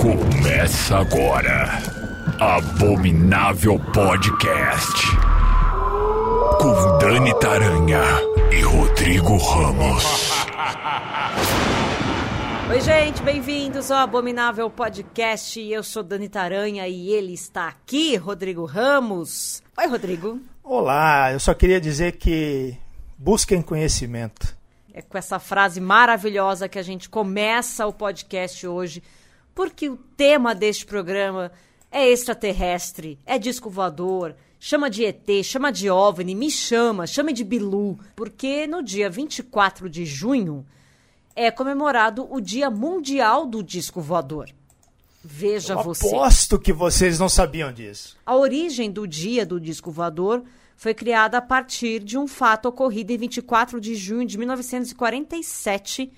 Começa agora. Abominável Podcast. Com Dani Taranha e Rodrigo Ramos. Oi, gente, bem-vindos ao Abominável Podcast. Eu sou Dani Taranha e ele está aqui, Rodrigo Ramos. Oi, Rodrigo. Olá, eu só queria dizer que busquem conhecimento. É com essa frase maravilhosa que a gente começa o podcast hoje, porque o tema deste programa é extraterrestre, é disco voador, chama de ET, chama de OVNI, me chama, chame de Bilu, porque no dia 24 de junho é comemorado o Dia Mundial do Disco Voador. Veja Eu você. Aposto que vocês não sabiam disso. A origem do Dia do Disco Voador foi criada a partir de um fato ocorrido em 24 de junho de 1947,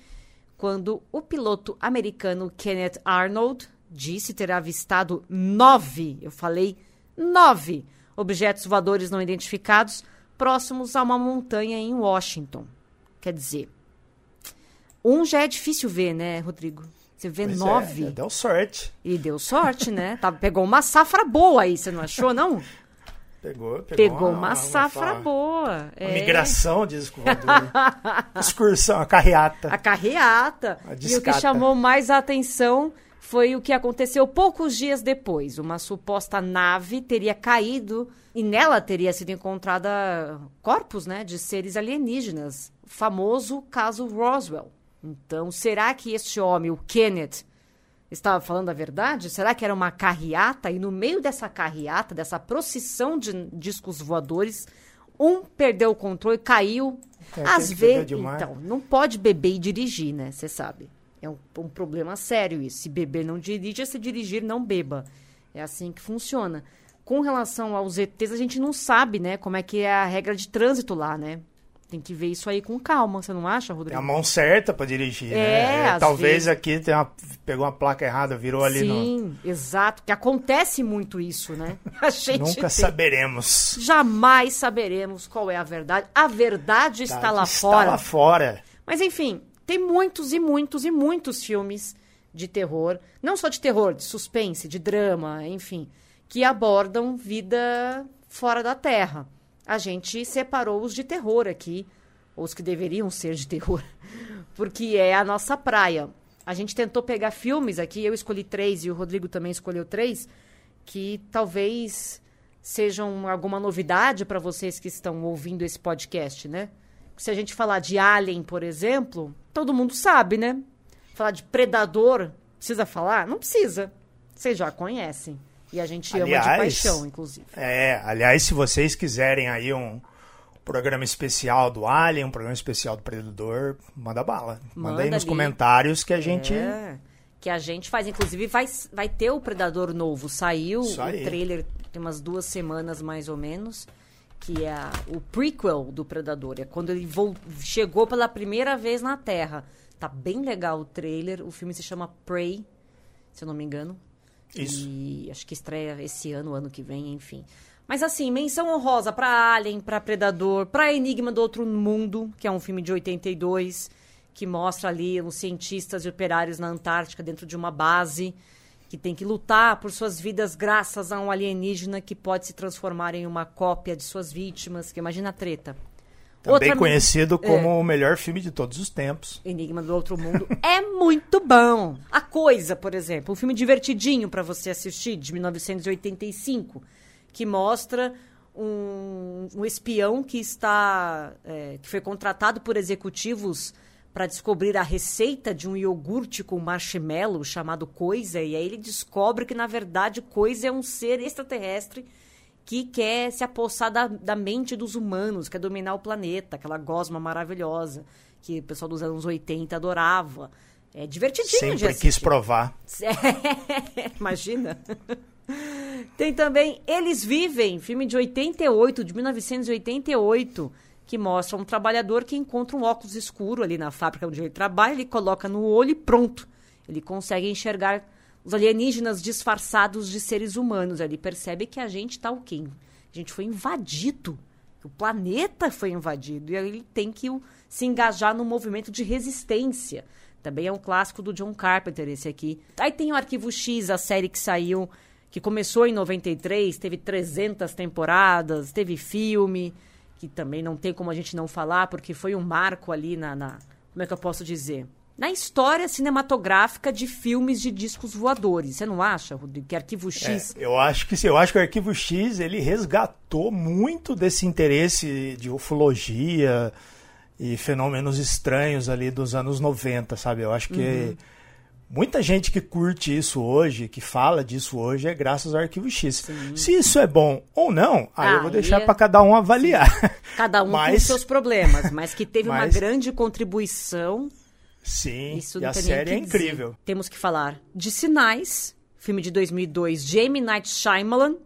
quando o piloto americano Kenneth Arnold disse ter avistado nove, eu falei nove, objetos voadores não identificados próximos a uma montanha em Washington. Quer dizer, um já é difícil ver, né, Rodrigo? Você vê Pois é, nove. deu sorte. E deu sorte, né? Tá, pegou uma safra boa aí, você não achou, não? Pegou, pegou, Pegou uma, safra uma, boa. Uma é. migração de voador. Excursão, a carreata. A carreata. A e o que chamou mais a atenção foi o que aconteceu poucos dias depois. Uma suposta nave teria caído e nela teria sido encontrada corpos né, de seres alienígenas. O famoso caso Roswell. Então, será que este homem, o Kenneth, estava falando a verdade? Será que era uma carreata? E no meio dessa carreata, dessa procissão de discos voadores, um perdeu o controle, caiu. É, Às vezes. Então, não pode beber e dirigir, né? Você sabe. É um, um problema sério isso. Se beber, não dirija. Se dirigir, não beba. É assim que funciona. Com relação aos ETs, a gente não sabe, né? Como é que é a regra de trânsito lá, né? Tem que ver isso aí com calma, você não acha, Tem Rodrigo? a mão certa pra dirigir, É, né? às Talvez vezes. aqui tenha uma- pegou uma placa errada, virou ali no. Sim, exato. Que acontece muito isso, né? A gente Nunca tem- saberemos. Jamais saberemos qual é a verdade. A verdade está lá Está fora. lá fora. Mas enfim, tem muitos e muitos e muitos filmes de terror, não só de terror, de suspense, de drama, enfim, que abordam vida fora da Terra. A gente separou os de terror aqui, os que deveriam ser de terror, porque é a nossa praia. A gente tentou pegar filmes aqui, eu escolhi três e o Rodrigo também escolheu três, que talvez sejam alguma novidade para vocês que estão ouvindo esse podcast, né? Se a gente falar de Alien, por exemplo, todo mundo sabe, né? Falar de Predador, precisa falar? Não precisa. Vocês já conhecem. E a gente ama de Aliás, paixão, inclusive. É, aliás, se vocês quiserem aí um programa especial do Alien, um programa especial do Predador, manda bala. Manda, Manda aí nos ali. comentários que a gente. É, que a gente faz. Inclusive, vai, vai ter o Predador novo. Saiu o trailer tem umas duas semanas, mais ou menos. Que é a- o prequel do Predador. É quando ele chegou pela primeira vez na Terra. Tá bem legal o trailer. O filme se chama Prey, se eu não me engano. Isso. E acho que estreia esse ano, ano que vem, enfim. Mas assim, menção honrosa pra Alien, pra Predador, pra Enigma do Outro Mundo, que é um filme de 82, que mostra ali os cientistas e operários na Antártica dentro de uma base que tem que lutar por suas vidas graças a um alienígena que pode se transformar em uma cópia de suas vítimas, que imagina a treta. Também Outra- conhecido como É. o melhor filme de todos os tempos. Enigma do Outro Mundo é muito bom. A Coisa, por exemplo, um filme divertidinho para você assistir, de 1985, que mostra um, um espião que está é, que foi contratado por executivos para descobrir a receita de um iogurte com marshmallow chamado Coisa, e aí ele descobre que na verdade Coisa é um ser extraterrestre que quer se apossar da, da mente dos humanos, quer dominar o planeta, aquela gosma maravilhosa que o pessoal dos anos 80 adorava. É divertidinho de Sempre assistir. quis provar. Imagina. Tem também Eles Vivem, filme de 88, de 1988, que mostra um trabalhador que encontra um óculos escuro ali na fábrica onde ele trabalha, ele coloca no olho e pronto. Ele consegue enxergar os alienígenas disfarçados de seres humanos. Ele percebe que a gente tá o quê? A gente foi invadido O planeta foi invadido e ele tem que se engajar no movimento de resistência. Também é um clássico do John Carpenter esse aqui. Aí tem o Arquivo X, a série que saiu, que começou em 93, teve 300 temporadas, teve filme, que também não tem como a gente não falar, porque foi um marco ali na, na como é que eu posso dizer? Na história cinematográfica de filmes de discos voadores. Você não acha, Rodrigo, que Arquivo X... É, eu acho que sim. Eu acho que o Arquivo X, ele resgatou muito desse interesse de ufologia e fenômenos estranhos ali dos anos 90, sabe? Eu acho que uhum. muita gente que curte isso hoje, que fala disso hoje, é graças ao Arquivo X. Sim. Se isso é bom ou não, aí ah, eu vou deixar é... para cada um avaliar. Cada um mas... com seus problemas, mas que teve mas... uma grande contribuição Sim, Isso e a série é incrível. Temos que falar de Sinais, filme de 2002 de M. Night Shyamalan,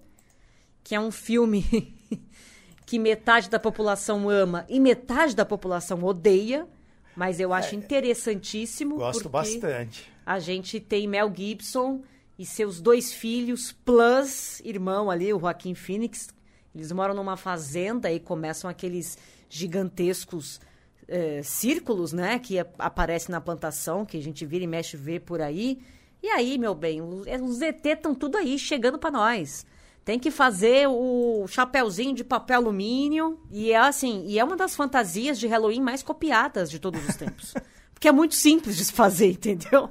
que é um filme que metade da população ama e metade da população odeia, mas eu acho é, interessantíssimo. Gosto bastante. A gente tem Mel Gibson e seus dois filhos, plus irmão ali, o Joaquim Phoenix. Eles moram numa fazenda e começam aqueles gigantescos é, círculos, né, que aparecem na plantação, que a gente vira e mexe vê por aí. E aí, meu bem, os ET estão tudo aí chegando para nós. Tem que fazer o chapéuzinho de papel alumínio. E é assim, e é uma das fantasias de Halloween mais copiadas de todos os tempos. Porque é muito simples de se fazer, entendeu?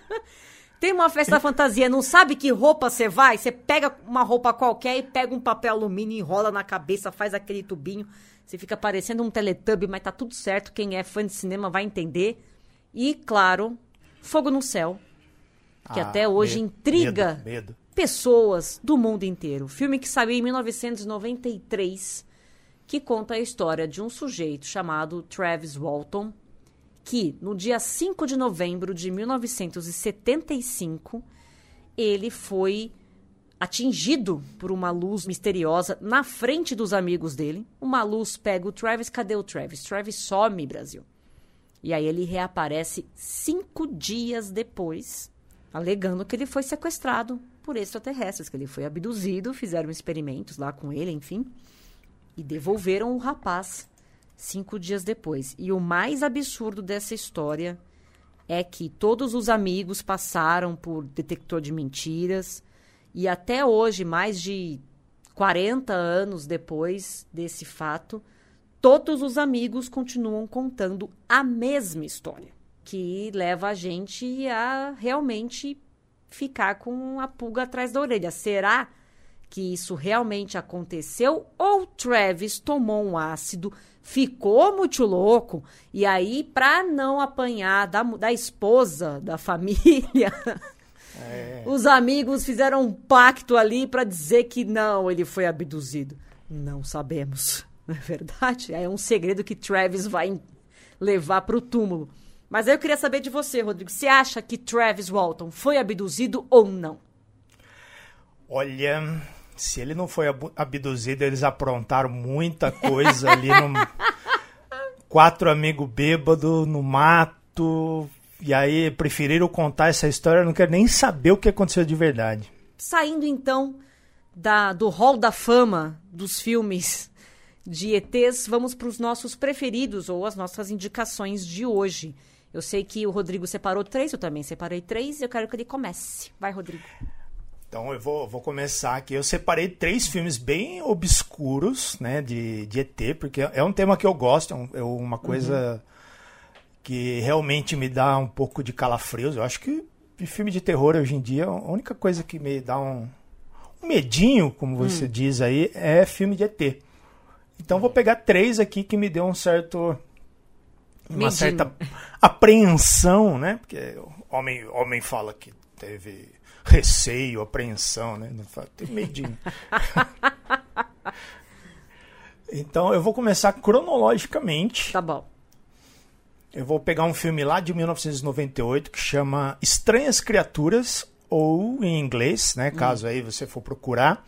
Tem uma festa da fantasia, não sabe que roupa você vai? Você pega uma roupa qualquer e pega um papel alumínio, enrola na cabeça, faz aquele tubinho. Você fica parecendo um teletubbie, mas tá tudo certo. Quem é fã de cinema vai entender. E, claro, Fogo no Céu, que ah, até hoje medo, intriga medo, medo. pessoas do mundo inteiro. Filme que saiu em 1993, que conta a história de um sujeito chamado Travis Walton, que no dia 5 de novembro de 1975 ele foi atingido por uma luz misteriosa na frente dos amigos dele. Uma luz pega o Travis. Cadê o Travis? Travis some, Brasil. E aí ele reaparece cinco dias depois, alegando que ele foi sequestrado por extraterrestres, que ele foi abduzido, fizeram experimentos lá com ele, enfim, e devolveram o rapaz cinco dias depois. E o mais absurdo dessa história é que todos os amigos passaram por detector de mentiras e até hoje, mais de 40 anos depois desse fato, todos os amigos continuam contando a mesma história, que leva a gente a realmente ficar com a pulga atrás da orelha. Será que isso realmente aconteceu ou Travis tomou um ácido, ficou muito louco e aí para não apanhar da, da esposa da família É. Os amigos fizeram um pacto ali para dizer que não, ele foi abduzido. Não sabemos, não é verdade? É um segredo que Travis vai levar para o túmulo. Mas aí eu queria saber de você, Rodrigo. Você acha que Travis Walton foi abduzido ou não? Olha, se ele não foi abduzido, eles aprontaram muita coisa ali no. Quatro amigos bêbados no mato, e aí preferiram contar essa história, não quero nem saber o que aconteceu de verdade. Saindo então da, do hall da fama dos filmes de ETs, vamos para os nossos preferidos ou as nossas indicações de hoje. Eu sei que o Rodrigo separou três, eu também separei três, eu quero que ele comece. Vai, Rodrigo. Então eu vou, vou começar aqui. Eu separei três filmes bem obscuros, né, de, de ET, porque é um tema que eu gosto, é, um, é uma coisa. Uhum que realmente me dá um pouco de calafrios. Eu acho que filme de terror hoje em dia, a única coisa que me dá um, um medinho, como você hum. diz aí, é filme de ET. Então vou pegar três aqui que me deu um certo uma medinho. certa apreensão, né? Porque homem homem fala que teve receio, apreensão, né? Não fala, tem medinho. então eu vou começar cronologicamente. Tá bom. Eu vou pegar um filme lá de 1998 que chama Estranhas Criaturas, ou em inglês, né, caso hum. aí você for procurar,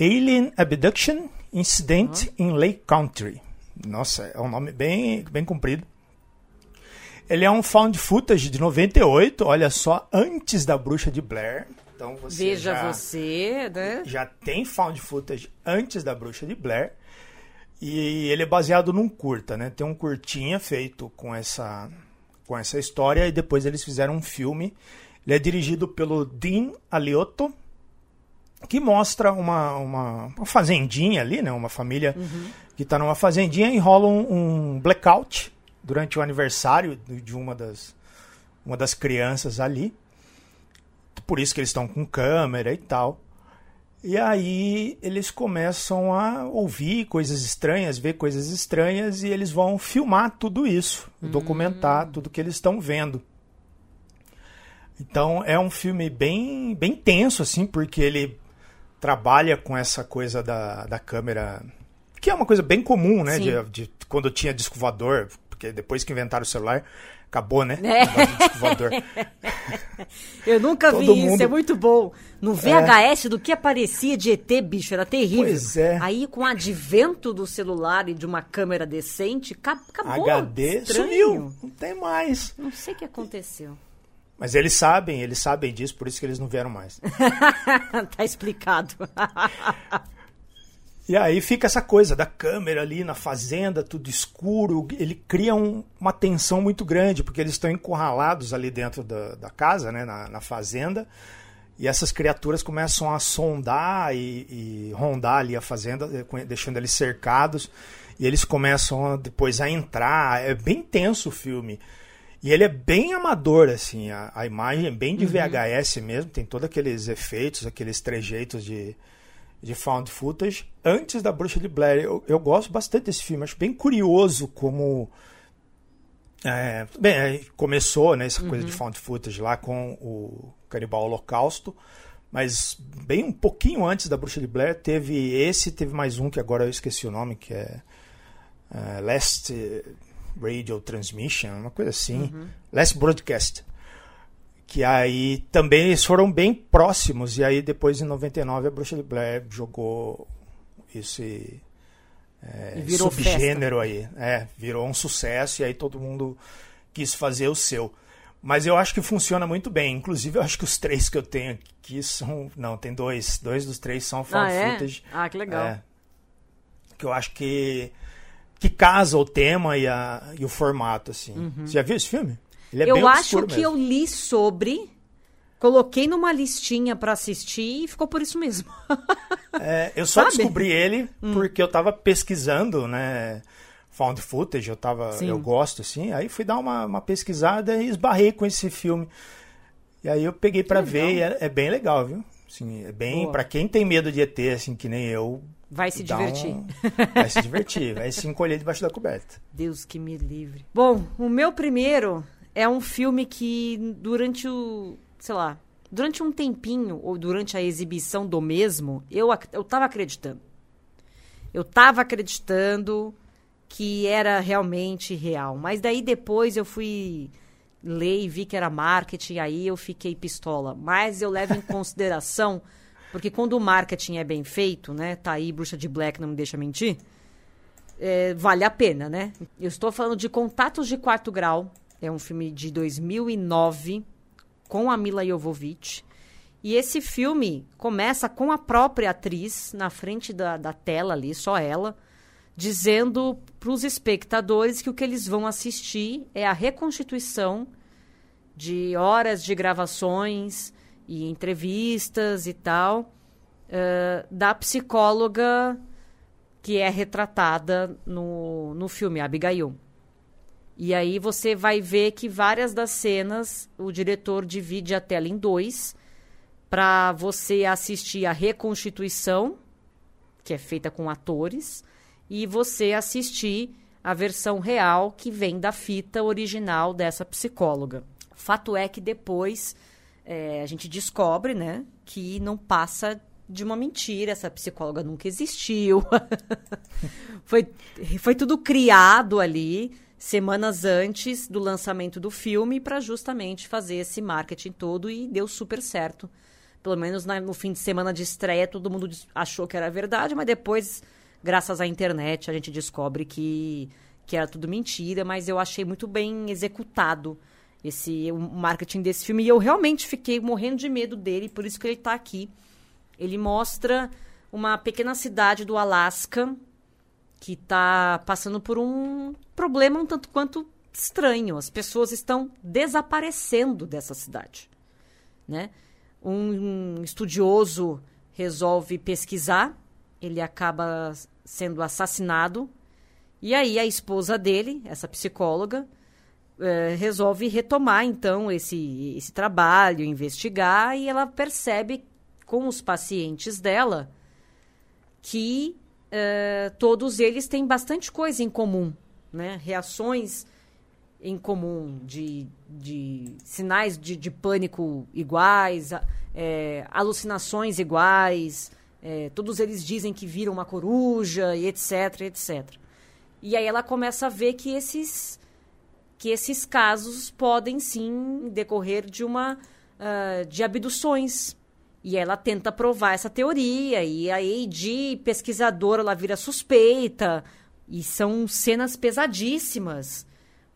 Alien Abduction Incident in Lake Country. Nossa, é um nome bem, bem comprido. Ele é um found footage de 98, olha só, antes da Bruxa de Blair. Então você Veja já, você, né? Já tem found footage antes da Bruxa de Blair. E ele é baseado num curta, né? Tem um curtinha feito com essa, com essa história e depois eles fizeram um filme. Ele é dirigido pelo Dean Aliotto, que mostra uma, uma, uma fazendinha ali, né? Uma família que está numa fazendinha e rola um, um blackout durante o aniversário de uma das, uma das crianças ali. Por isso que eles estão com câmera e tal. E aí eles começam a ouvir coisas estranhas, ver coisas estranhas e eles vão filmar tudo isso, documentar tudo que eles estão vendo. Então é um filme bem, bem tenso, assim, porque ele trabalha com essa coisa da, da câmera, que é uma coisa bem comum, né? De, de- quando tinha disco voador, porque depois que inventaram o celular, acabou, né? É. Eu nunca vi isso, mundo- é muito bom. No VHS do que aparecia de ET, bicho, era terrível. Pois é. Aí, com o advento do celular e de uma câmera decente, ca- acabou. HD Estranho. sumiu, não tem mais. Não sei o que aconteceu. Mas eles sabem, eles sabem disso, por isso que eles não vieram mais. tá explicado. E aí fica essa coisa da câmera ali na fazenda, tudo escuro. Ele cria um- uma tensão muito grande, porque eles estão encurralados ali dentro da, da casa, né, na, na fazenda. E essas criaturas começam a sondar e, e rondar ali a fazenda, eh, deixando eles cercados. E eles começam a, depois a entrar. É bem tenso o filme. E ele é bem amador, assim. A, a imagem é bem de VHS mesmo. Tem todos aqueles efeitos, aqueles trejeitos de, de found footage antes da Bruxa de Blair. Eu, eu gosto bastante desse filme, acho bem curioso como. é, bem, é, começou né, essa coisa de found footage lá com o Canibal Holocausto, mas bem um pouquinho antes da Bruxa de Blair teve esse, teve mais um que agora eu esqueci o nome, que é, é Last Radio Transmission, uma coisa assim, Last Broadcast que aí também eles foram bem próximos e aí depois em 99 a Bruxa de Blair jogou esse é, subgênero aí, é, virou um sucesso e aí todo mundo quis fazer o seu. Mas eu acho que funciona muito bem. Inclusive, eu acho que os três que eu tenho aqui são. Não, tem dois. Dois dos três são found ah, é? footage. Ah, que legal. É. que eu acho que. que casa o tema e, a, e o formato, assim. Você já viu esse filme? É eu acho que mesmo. eu li sobre, coloquei numa listinha pra assistir e ficou por isso mesmo. É, eu só Sabe? Hum. descobri ele porque eu tava pesquisando, né? Found footage, eu tava. Sim. Eu gosto, assim. Aí fui dar uma, uma pesquisada e esbarrei com esse filme. E aí eu peguei pra legal. ver e é, é bem legal, viu? Assim, é bem. Para quem tem medo de ET, assim, que nem eu. Vai se divertir. um- Vai se divertir, vai se encolher debaixo da coberta. Deus que me livre. Bom, o meu primeiro é um filme que durante o, sei lá, durante um tempinho ou durante a exibição do mesmo, eu eu tava acreditando. Eu tava acreditando que era realmente real, mas daí depois eu fui ler e vi que era marketing, aí eu fiquei pistola. Mas eu levo em consideração, porque quando o marketing é bem feito, né? Tá aí Bruxa de Black, não me deixa mentir é, vale a pena, né? Eu estou falando de Contatos de Quarto Grau. É um filme de 2009 com a Mila Jovovich. E esse filme começa com a própria atriz na frente da, da tela ali, só ela, dizendo para os espectadores que o que eles vão assistir é a reconstituição de horas de gravações e entrevistas e tal eh, da psicóloga que é retratada no, no filme Abigail. E aí você vai ver que várias das cenas o diretor divide a tela em dois para você assistir a reconstituição, que é feita com atores, e você assistir a versão real que vem da fita original dessa psicóloga. Fato é que depois é, a gente descobre, né, que não passa de uma mentira, essa psicóloga nunca existiu. foi, foi tudo criado ali semanas antes do lançamento do filme para justamente fazer esse marketing todo e deu super certo. Pelo menos na- no fim de semana de estreia todo mundo achou que era verdade, mas depois, graças à internet, a gente descobre que, que era tudo mentira, mas eu achei muito bem executado esse o marketing desse filme e eu realmente fiquei morrendo de medo dele, por isso que ele está aqui. Ele mostra uma pequena cidade do Alasca que está passando por um problema um tanto quanto estranho. As pessoas estão desaparecendo dessa cidade, né? Um estudioso resolve pesquisar, ele acaba sendo assassinado e aí a esposa dele, essa psicóloga, eh, resolve retomar então esse, esse trabalho, investigar, e ela percebe com os pacientes dela que eh, todos eles têm bastante coisa em comum, né? Reações em comum de, de sinais de, de pânico iguais, é, alucinações iguais, é, todos eles dizem que viram uma coruja e etc, etc. E aí ela começa a ver que esses que esses casos podem sim decorrer de uma uh, de abduções. E ela tenta provar essa teoria e aí de pesquisadora ela vira suspeita e são cenas pesadíssimas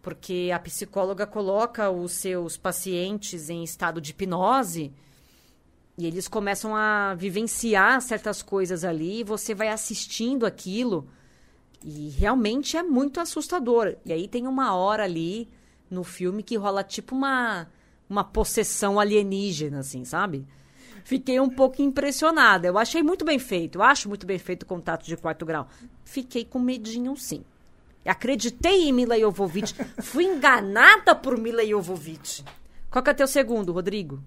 porque a psicóloga coloca os seus pacientes em estado de hipnose e eles começam a vivenciar certas coisas ali e você vai assistindo aquilo e realmente é muito assustador. E aí tem uma hora ali no filme que rola tipo uma, uma possessão alienígena, assim, sabe? Fiquei um pouco impressionada. Eu achei muito bem feito. Eu acho muito bem feito o contato de quarto grau. Fiquei com medinho, sim. Acreditei em Mila Jovovich. Fui enganada por Mila Jovovich. Qual que é teu segundo, Rodrigo?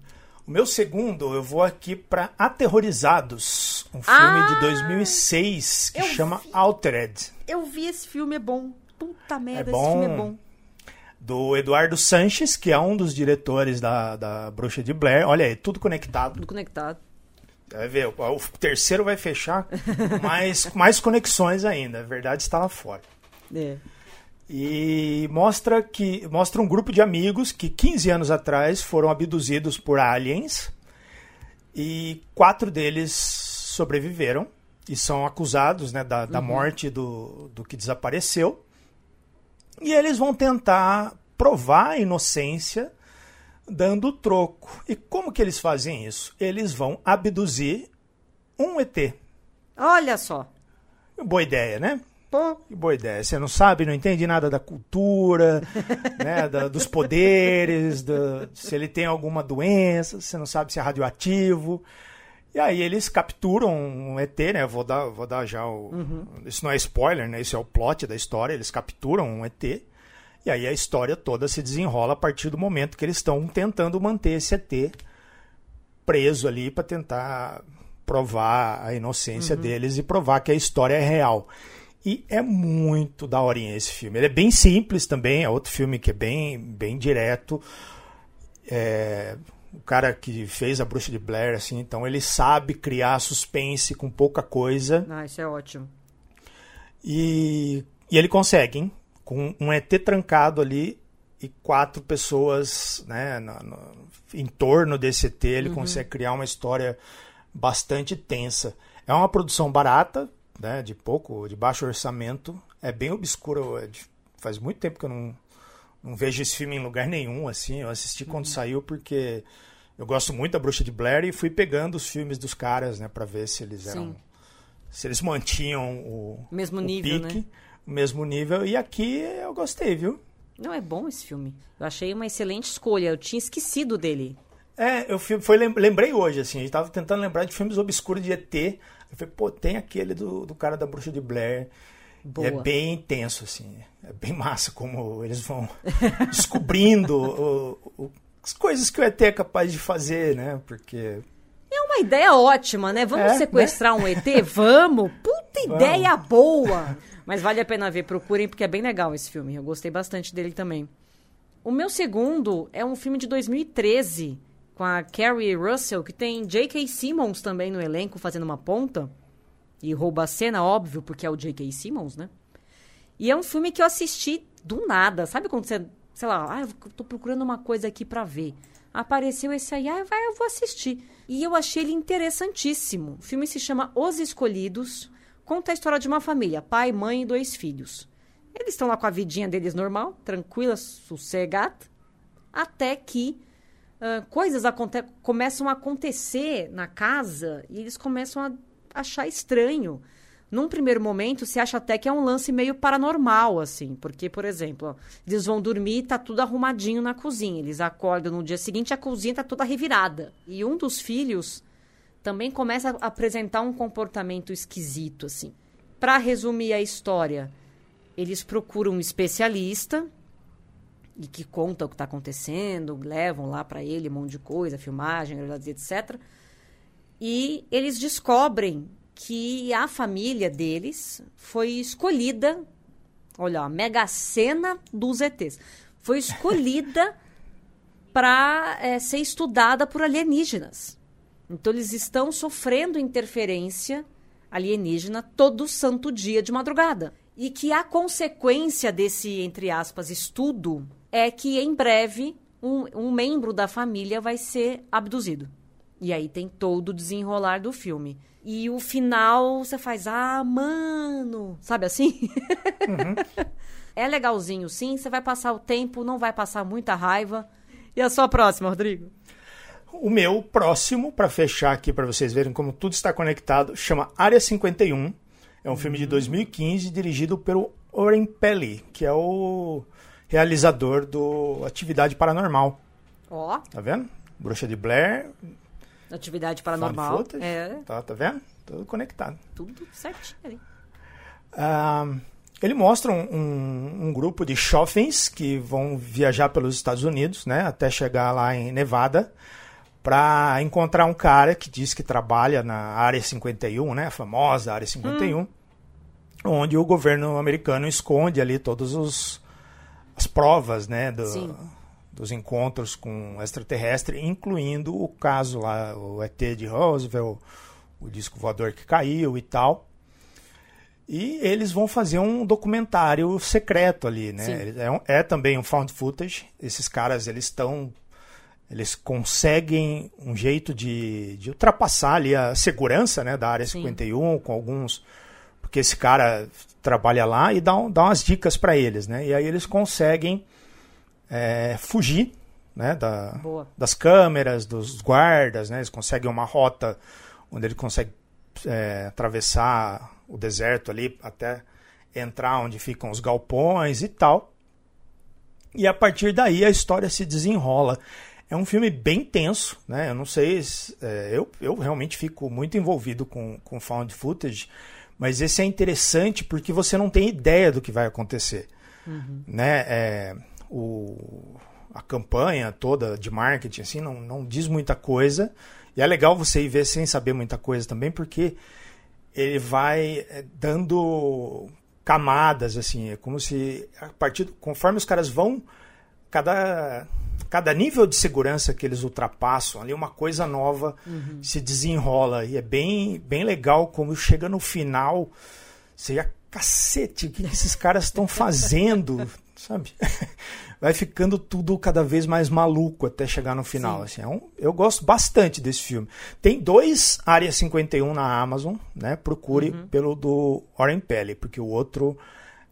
O meu segundo, eu vou aqui para Aterrorizados, um filme ah, de 2006 que chama vi, Altered. Eu vi esse filme, é bom. Puta merda, é bom, esse filme é bom. Do Eduardo Sanches, que é um dos diretores da, da Bruxa de Blair. Olha aí, tudo conectado. Tudo conectado. Vai ver, o, terceiro vai fechar mais, mais conexões ainda. A verdade está lá fora. É. E mostra que mostra um grupo de amigos que 15 anos atrás foram abduzidos por aliens e quatro deles sobreviveram e são acusados né, da, da uhum. morte do, do que desapareceu. E eles vão tentar provar a inocência dando troco. E como que eles fazem isso? Eles vão abduzir um ET. Olha só. Boa ideia, né? Pô, que boa ideia. Você não sabe, não entende nada da cultura, né, da, dos poderes, do, se ele tem alguma doença, você não sabe se é radioativo. E aí eles capturam um ET, né? Vou dar, vou dar já o. Uhum. Isso não é spoiler, né? Isso é o plot da história. Eles capturam um ET. E aí a história toda se desenrola a partir do momento que eles estão tentando manter esse ET preso ali para tentar provar a inocência uhum. deles e provar que a história é real. E é muito daorinha esse filme. Ele é bem simples também, é outro filme que é bem, bem direto. É, o cara que fez a Bruxa de Blair, assim, então ele sabe criar suspense com pouca coisa. Ah, isso é ótimo. E, e ele consegue, hein? Com um ET trancado ali e quatro pessoas né, no, no, em torno desse ET, ele uhum. consegue criar uma história bastante tensa. É uma produção barata, né, de pouco, de baixo orçamento. É bem obscuro. É de, faz muito tempo que eu não, não vejo esse filme em lugar nenhum. assim Eu assisti uhum. quando saiu porque eu gosto muito da Bruxa de Blair e fui pegando os filmes dos caras né, para ver se eles eram. Sim. Se eles mantinham o mesmo o nível, pique, né? o mesmo nível. E aqui eu gostei, viu? Não, é bom esse filme. Eu achei uma excelente escolha. Eu tinha esquecido dele. É, eu foi, lembrei hoje, assim. A gente tava tentando lembrar de filmes obscuros de ET. Eu falei, pô, tem aquele do, do cara da Bruxa de Blair. É bem intenso, assim. É bem massa como eles vão descobrindo o, o, as coisas que o ET é capaz de fazer, né? Porque. É uma ideia ótima, né? Vamos é, sequestrar né? um ET? Vamos! Puta Vamos. ideia boa! Mas vale a pena ver, procurem, porque é bem legal esse filme. Eu gostei bastante dele também. O meu segundo é um filme de 2013 com a Carrie Russell, que tem J.K. Simmons também no elenco fazendo uma ponta. E rouba a cena, óbvio, porque é o J.K. Simmons, né? E é um filme que eu assisti do nada. Sabe quando você, sei lá, ah, eu tô procurando uma coisa aqui para ver. Apareceu esse aí, ah, vai, eu vou assistir. E eu achei ele interessantíssimo. O filme se chama Os Escolhidos. Conta a história de uma família, pai, mãe e dois filhos. Eles estão lá com a vidinha deles normal, tranquila, sossegada, até que uh, coisas começam a acontecer na casa e eles começam a achar estranho. Num primeiro momento, se acha até que é um lance meio paranormal, assim. Porque, por exemplo, eles vão dormir e tá tudo arrumadinho na cozinha. Eles acordam no dia seguinte a cozinha tá toda revirada. E um dos filhos também começa a apresentar um comportamento esquisito, assim. Para resumir a história, eles procuram um especialista e que conta o que está acontecendo, levam lá para ele um monte de coisa, filmagem, etc. E eles descobrem que a família deles foi escolhida, olha, a mega cena dos ETs, foi escolhida para é, ser estudada por alienígenas. Então eles estão sofrendo interferência alienígena todo santo dia de madrugada. E que a consequência desse, entre aspas, estudo é que em breve um, um membro da família vai ser abduzido. E aí tem todo o desenrolar do filme. E o final você faz, ah, mano, sabe assim? Uhum. é legalzinho, sim. Você vai passar o tempo, não vai passar muita raiva. E a sua próxima, Rodrigo? O meu próximo, para fechar aqui, para vocês verem como tudo está conectado, chama Área 51. É um uhum. filme de 2015 dirigido pelo Oren Peli, que é o realizador do Atividade Paranormal. Ó. Oh. Tá vendo? Bruxa de Blair, Atividade paranormal. É. Tá, tá vendo? Tudo conectado. Tudo certinho ali. Ah, ele mostra um, um, um, grupo de jovens que vão viajar pelos Estados Unidos, né, até chegar lá em Nevada, para encontrar um cara que diz que trabalha na Área 51, né, a famosa Área 51, hum. onde o governo americano esconde ali todos os as provas, né, do, Sim dos encontros com extraterrestre, incluindo o caso lá, o ET de Roosevelt, o disco voador que caiu e tal. E eles vão fazer um documentário secreto ali, né? É, é, também um found footage. Esses caras, eles estão... Eles conseguem um jeito de, de ultrapassar ali a segurança né, da Área Sim. 51 com alguns... Porque esse cara trabalha lá e dá, dá umas dicas para eles, né? E aí eles conseguem é, fugir né, da, das câmeras, dos guardas, né, eles conseguem uma rota onde ele consegue é, atravessar o deserto ali até entrar onde ficam os galpões e tal. E a partir daí a história se desenrola. É um filme bem tenso, né? Eu não sei, é, eu, eu realmente fico muito envolvido com, com found footage, mas esse é interessante porque você não tem ideia do que vai acontecer, uhum. né? É, o, a campanha toda de marketing assim não, não diz muita coisa. E é legal você ir ver sem saber muita coisa também, porque ele vai eh, dando camadas assim, é como se a partir conforme os caras vão cada cada nível de segurança que eles ultrapassam, ali uma coisa nova uhum. se desenrola e é bem bem legal como chega no final, já cacete, o que esses caras estão fazendo? Sabe? Vai ficando tudo cada vez mais maluco até chegar no final. Assim, é um, eu gosto bastante desse filme. Tem dois Área 51 na Amazon, né? Procure uhum. pelo do Oren Pele, porque o outro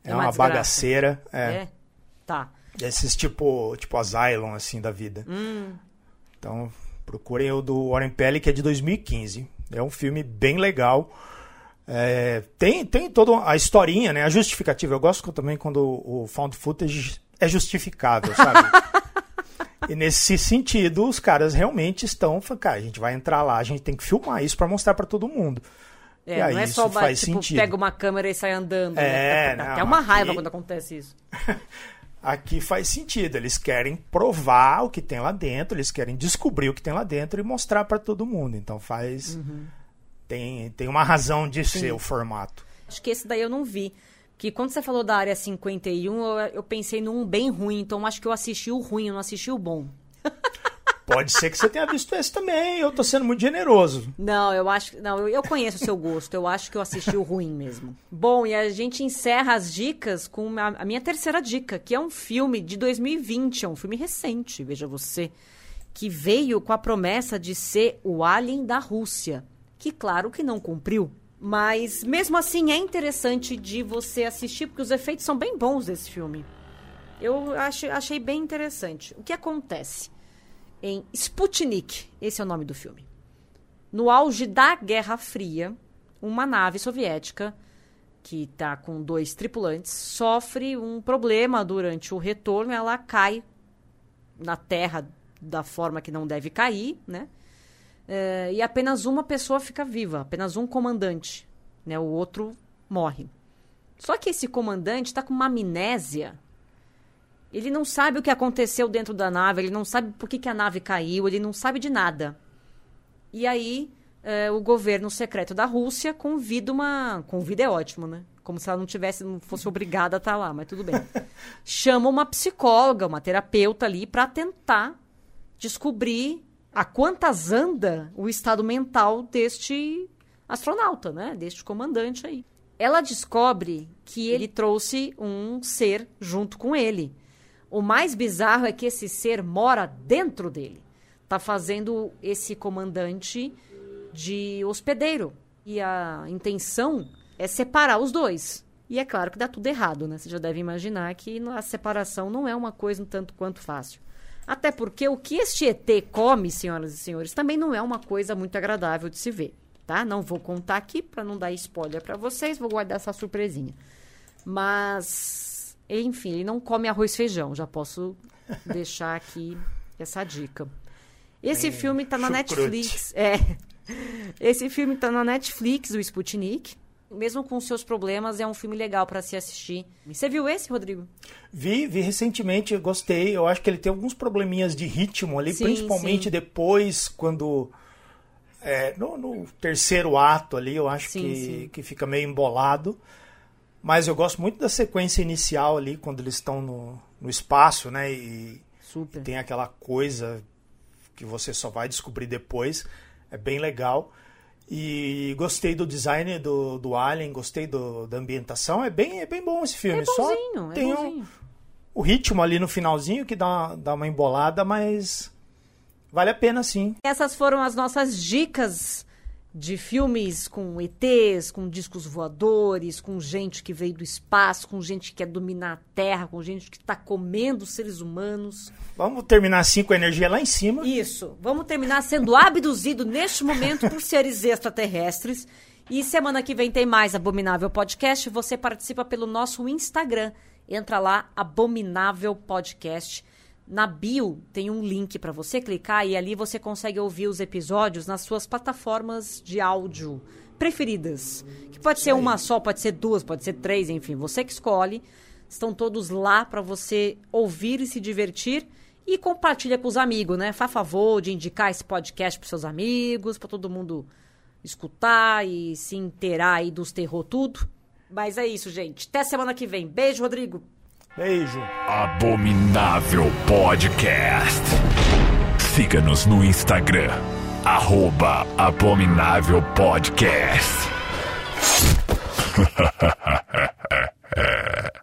é, é uma, uma bagaceira. É. é. Tá. Esses tipo, tipo Asylum, assim, da vida. Hum. Então, procurem o do Warren Pele, que é de 2015. É um filme bem legal. É, tem, tem toda a historinha, né? A justificativa. Eu gosto também quando o found footage é justificável, sabe? e nesse sentido, os caras realmente estão, cara, a gente vai entrar lá, a gente tem que filmar isso para mostrar para todo mundo. É, e aí, não é só faz tipo, sentido. pega uma câmera e sai andando. É, né? Dá, até uma aqui, raiva quando acontece isso. aqui faz sentido. Eles querem provar o que tem lá dentro, eles querem descobrir o que tem lá dentro e mostrar para todo mundo. Então faz. Uhum tem, tem uma razão de Sim. ser o formato. Acho que esse daí eu não vi. Que quando você falou da área 51, eu, eu pensei num bem ruim, então acho que eu assisti o ruim, eu não assisti o bom. Pode ser que você tenha visto esse também, eu tô sendo muito generoso. Não, eu acho. Não, eu, conheço o seu gosto, eu acho que eu assisti o ruim mesmo. Bom, e a gente encerra as dicas com a, a minha terceira dica, que é um filme de 2020, é um filme recente, veja você, que veio com a promessa de ser o Alien da Rússia que claro que não cumpriu. Mas mesmo assim é interessante de você assistir, porque os efeitos são bem bons desse filme. Eu achei, achei bem interessante. O que acontece? Em Sputnik, esse é o nome do filme. No auge da Guerra Fria, uma nave soviética que está com dois tripulantes sofre um problema durante o retorno. Ela cai na Terra da forma que não deve cair, né? É, e apenas uma pessoa fica viva, apenas um comandante, né? O outro morre. Só que esse comandante está com uma amnésia. Ele não sabe o que aconteceu dentro da nave, ele não sabe por que, que a nave caiu, ele não sabe de nada. E aí é, o governo secreto da Rússia convida uma. Convida é ótimo, né? Como se ela não tivesse, não fosse obrigada a estar lá, mas tudo bem. Chama uma psicóloga, uma terapeuta ali, para tentar descobrir a quantas anda o estado mental deste astronauta, né? Deste comandante aí. Ela descobre que ele trouxe um ser junto com ele. O mais bizarro é que esse ser mora dentro dele. Tá fazendo esse comandante de hospedeiro. E a intenção é separar os dois. E é claro que dá tudo errado, né? Você já deve imaginar que a separação não é uma coisa um tanto quanto fácil. Até porque o que este ET come, senhoras e senhores, também não é uma coisa muito agradável de se ver, tá? Não vou contar aqui para não dar spoiler para vocês, vou guardar essa surpresinha. Mas, enfim, ele não come arroz e feijão, já posso deixar aqui essa dica. Esse filme tá na chucrute. Netflix. É. Esse filme tá na Netflix, o Sputnik. Mesmo com seus problemas, é um filme legal para se assistir. Você viu esse, Rodrigo? Vi, vi recentemente, gostei. Eu acho que ele tem alguns probleminhas de ritmo ali, Sim, principalmente sim. depois, quando. é, no, no terceiro ato ali, eu acho Sim, que, que fica meio embolado. Mas eu gosto muito da sequência inicial ali, quando eles estão no, no espaço, né? E Super. tem aquela coisa que você só vai descobrir depois. É bem legal. E gostei do design do, do Alien, gostei do, da ambientação. É bem, é bem bom esse filme. É Só bonzinho, é tem um- bonzinho. o ritmo ali no finalzinho que dá, dá uma embolada, mas vale a pena sim. Essas foram as nossas dicas de filmes com ETs, com discos voadores, com gente que veio do espaço, com gente que quer dominar a Terra, com gente que está comendo seres humanos. Vamos terminar assim com a energia lá em cima. Isso. Vamos terminar sendo abduzido neste momento por seres extraterrestres. E semana que vem tem mais Abominável Podcast. Você participa pelo nosso Instagram. Entra lá, Abominável Podcast. Na bio tem um link para você clicar e ali você consegue ouvir os episódios nas suas plataformas de áudio preferidas. Que pode ser uma só, pode ser duas, pode ser três, enfim, você que escolhe. Estão todos lá para você ouvir e se divertir e compartilha com os amigos, né? Faz favor de indicar esse podcast para seus amigos, para todo mundo escutar e se inteirar aí dos terror tudo. Mas é isso, gente. Até semana que vem. Beijo, Rodrigo. Beijo. Abominável Podcast. Siga-nos no Instagram, arroba Abominável Podcast.